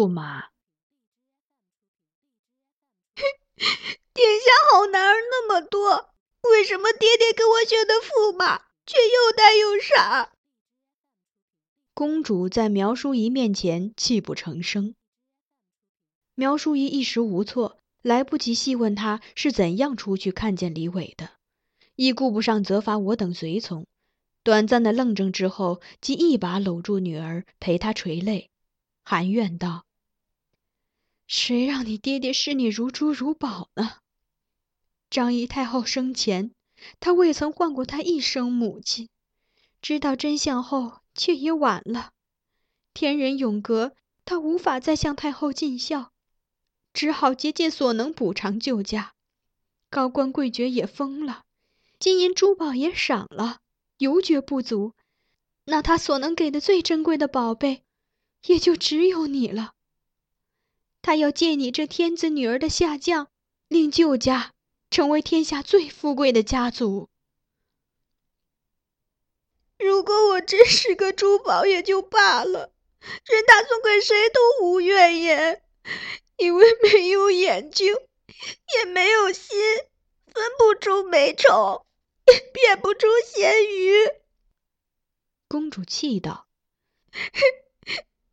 驸马，天下好男儿那么多，为什么爹爹给我选的驸马却又呆又傻？公主在苗淑仪面前泣不成声。苗淑仪一时无措，来不及细问他是怎样出去看见李伟的，亦顾不上责罚我等随从。短暂的愣怔之后，即一把搂住女儿，陪她垂泪，含怨道。谁让你爹爹视你如珠如宝呢？张仪太后生前，他未曾唤过她一声母亲。知道真相后，却也晚了。天人永隔，他无法再向太后尽孝，只好竭尽所能补偿旧家。高官贵爵也封了，金银珠宝也赏了，犹觉不足。那他所能给的最珍贵的宝贝，也就只有你了。他要借你这天子女儿的下降，令舅家成为天下最富贵的家族。如果我真是个珠宝也就罢了，任他送给谁都无怨言，因为没有眼睛，也没有心，分不出美丑，也辨不出咸鱼。公主气道：“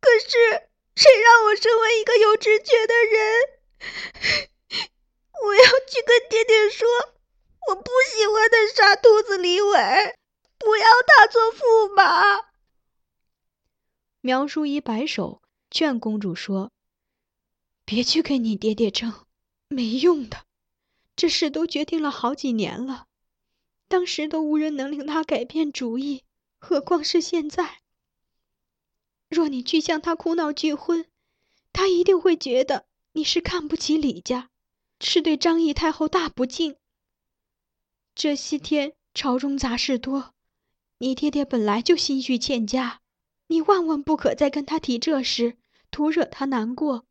可是。”谁让我身为一个有直觉的人？我要去跟爹爹说，我不喜欢那傻兔子李伟，不要他做驸马。苗淑仪摆手劝公主说：“别去跟你爹爹争，没用的。这事都决定了好几年了，当时都无人能令他改变主意，何况是现在。”若你去向他哭闹拒婚，他一定会觉得你是看不起李家，是对张仪太后大不敬。这些天朝中杂事多，你爹爹本来就心绪欠佳，你万万不可再跟他提这事，徒惹他难过。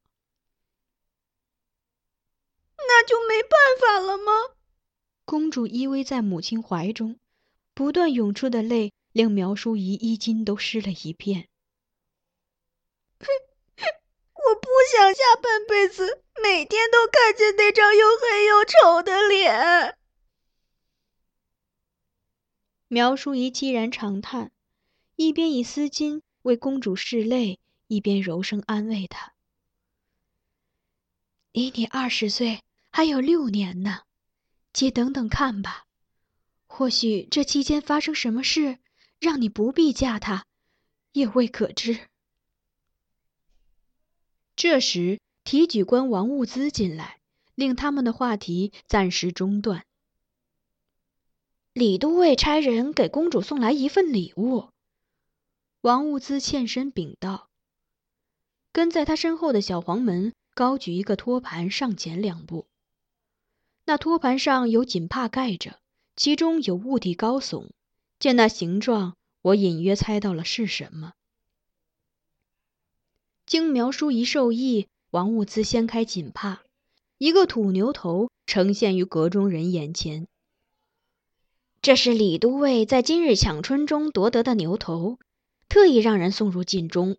那就没办法了吗？公主依偎在母亲怀中，不断涌出的泪令苗淑仪衣襟都湿了一片。我不想下半辈子每天都看见那张又黑又丑的脸。苗淑仪凄然长叹，一边以丝巾为公主拭泪，一边柔声安慰她：“离你二十岁还有六年呢，且等等看吧。或许这期间发生什么事，让你不必嫁他，也未可知。”这时，提举官王物资进来，令他们的话题暂时中断。李都尉差人给公主送来一份礼物。王物资欠身禀道：“跟在他身后的小黄门高举一个托盘上前两步。那托盘上有锦帕盖着，其中有物体高耸。见那形状，我隐约猜到了是什么。经苗叔一授意，王物资掀开锦帕，一个土牛头呈现于阁中人眼前。这是李都尉在今日抢春中夺得的牛头，特意让人送入禁中，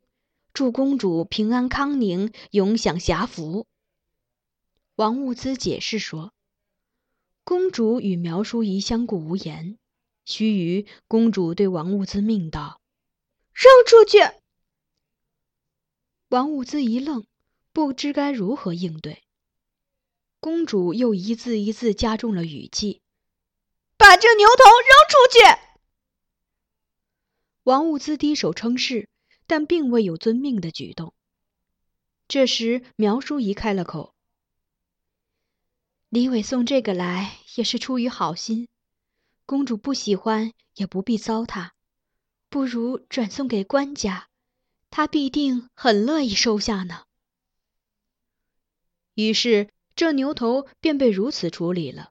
祝公主平安康宁，永享遐福。王物资解释说。公主与苗叔仪相顾无言，须臾，公主对王物资命道：“让出去！”王物资一愣，不知该如何应对。公主又一字一字加重了语气：“把这牛头扔出去！”王物资低首称是，但并未有遵命的举动。这时，苗叔仪开了口。李伟送这个来也是出于好心，公主不喜欢也不必糟蹋，不如转送给官家，他必定很乐意收下呢。于是这牛头便被如此处理了。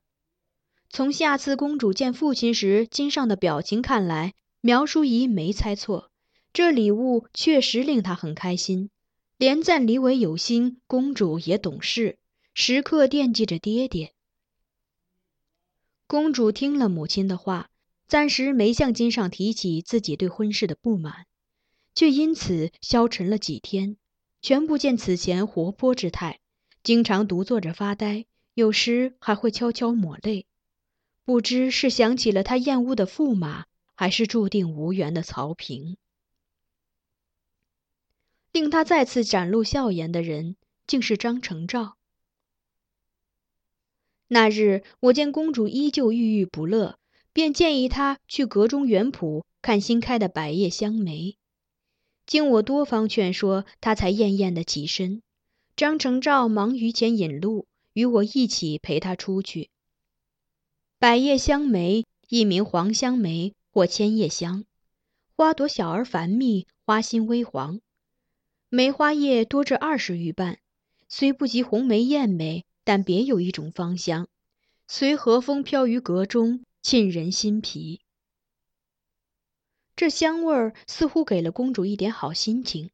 从下次公主见父亲时金上的表情看来，苗淑仪没猜错，这礼物确实令她很开心，连赞李伟有心，公主也懂事。时刻惦记着爹爹。公主听了母亲的话，暂时没向金上提起自己对婚事的不满，却因此消沉了几天，全不见此前活泼之态，经常独坐着发呆，有时还会悄悄抹泪。不知是想起了他厌恶的驸马，还是注定无缘的曹平。令他再次展露笑颜的人，竟是张承照。那日，我见公主依旧郁郁不乐，便建议她去阁中园圃看新开的百叶香梅。经我多方劝说，他才艳艳的起身。张承照忙于前引路，与我一起陪他出去。百叶香梅亦名黄香梅或千叶香，花朵小而繁密，花心微黄，梅花叶多至二十余瓣，虽不及红梅艳美。但别有一种芳香，随和风飘于阁中，沁人心脾。这香味儿似乎给了公主一点好心情。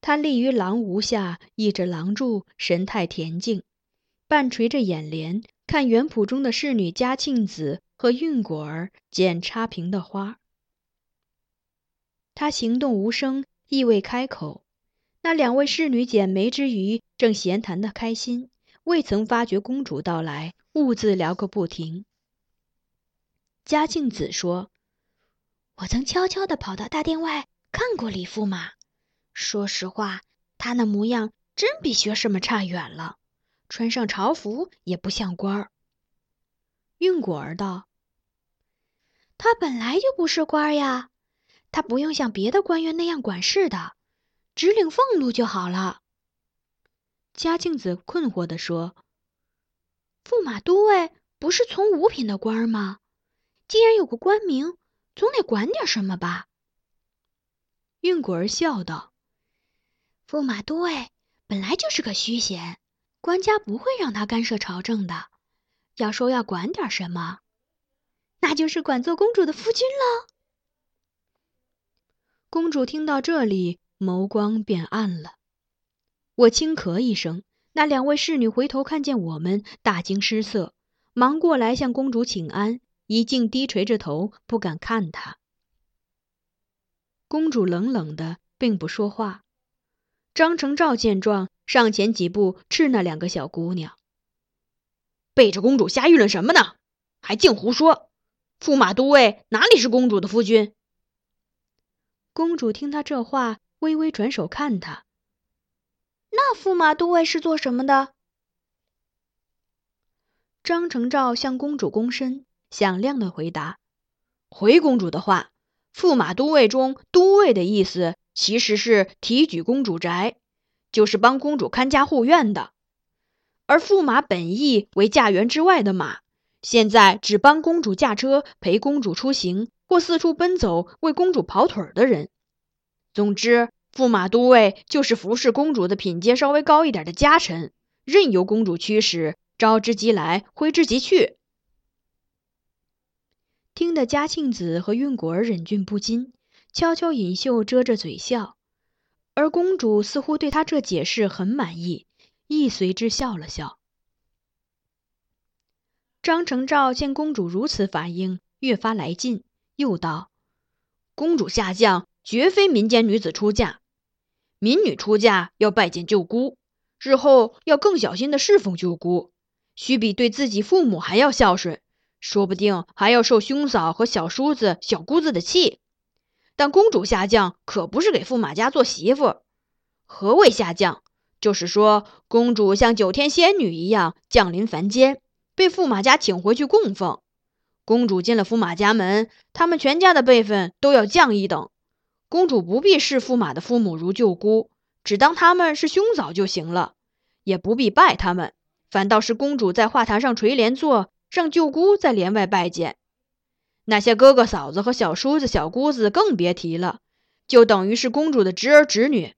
她立于廊屋下，倚着廊柱，神态恬静，半垂着眼帘，看园圃中的侍女嘉庆子和韵果儿剪插瓶的花。她行动无声，亦未开口。那两位侍女剪梅之余，正闲谈的开心。未曾发觉公主到来，兀自聊个不停。嘉庆子说：“我曾悄悄地跑到大殿外看过李驸马，说实话，他那模样真比学士们差远了，穿上朝服也不像官儿。”韵果儿道：“他本来就不是官儿呀，他不用像别的官员那样管事的，只领俸禄就好了。”嘉庆子困惑地说：“驸马都尉不是从五品的官儿吗？既然有个官名，总得管点什么吧？”韵果儿笑道：“驸马都尉本来就是个虚衔，官家不会让他干涉朝政的。要说要管点什么，那就是管做公主的夫君了。”公主听到这里，眸光变暗了。我轻咳一声，那两位侍女回头看见我们，大惊失色，忙过来向公主请安，一静低垂着头，不敢看他。公主冷冷的，并不说话。张成照见状，上前几步，斥那两个小姑娘：“背着公主瞎议论什么呢？还净胡说！驸马都尉哪里是公主的夫君？”公主听他这话，微微转手看他。那驸马都尉是做什么的？张成照向公主躬身，响亮的回答：“回公主的话，驸马都尉中‘都尉’的意思，其实是提举公主宅，就是帮公主看家护院的。而驸马本意为驾辕之外的马，现在只帮公主驾车，陪公主出行，或四处奔走，为公主跑腿的人。总之。”驸马都尉就是服侍公主的品阶稍微高一点的家臣，任由公主驱使，招之即来，挥之即去。听得嘉庆子和韵果儿忍俊不禁，悄悄引袖遮着嘴笑，而公主似乎对他这解释很满意，亦随之笑了笑。张成照见公主如此反应，越发来劲，又道：“公主下降，绝非民间女子出嫁，民女出嫁要拜见舅姑，日后要更小心的侍奉舅姑，须比对自己父母还要孝顺。”说不定还要受兄嫂和小叔子、小姑子的气，但公主下降可不是给驸马家做媳妇。何谓下降？就是说，公主像九天仙女一样降临凡间，被驸马家请回去供奉。公主进了驸马家门，他们全家的辈分都要降一等。公主不必视驸马的父母如舅姑，只当他们是兄嫂就行了，也不必拜他们，反倒是公主在画坛上垂帘坐。让舅姑在帘外拜见，那些哥哥嫂子和小叔子、小姑子更别提了，就等于是公主的侄儿侄女。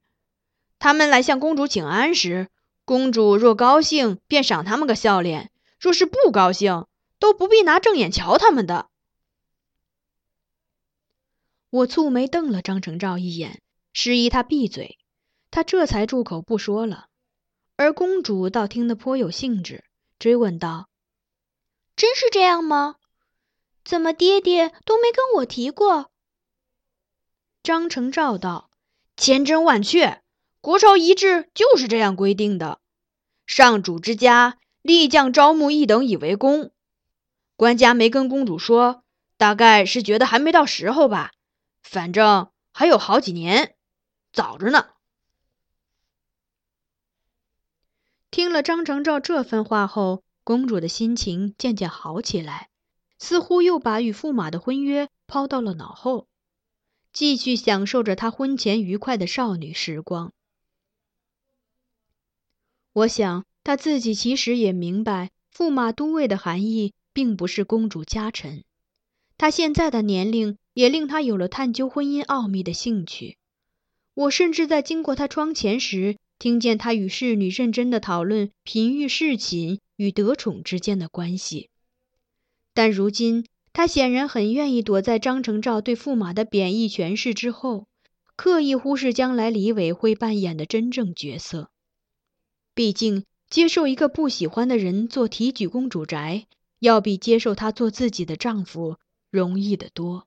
他们来向公主请安时，公主若高兴，便赏他们个笑脸；若是不高兴，都不必拿正眼瞧他们的。我蹙眉瞪了张成照一眼，示意他闭嘴，他这才住口不说了。而公主倒听得颇有兴致，追问道。真是这样吗？怎么爹爹都没跟我提过？张成照道：“千真万确，国朝遗制就是这样规定的。上主之家立将招募一等以为公，官家没跟公主说，大概是觉得还没到时候吧。反正还有好几年，早着呢。”听了张成照这番话后。公主的心情渐渐好起来，似乎又把与驸马的婚约抛到了脑后，继续享受着她婚前愉快的少女时光。我想，她自己其实也明白，驸马都尉的含义并不是公主家臣。她现在的年龄也令她有了探究婚姻奥秘的兴趣。我甚至在经过她窗前时，听见他与侍女认真的讨论嫔御侍寝。与得宠之间的关系，但如今他显然很愿意躲在张承照对驸马的贬义诠释之后，刻意忽视将来李伟会扮演的真正角色。毕竟，接受一个不喜欢的人做提举公主宅，要比接受他做自己的丈夫容易得多。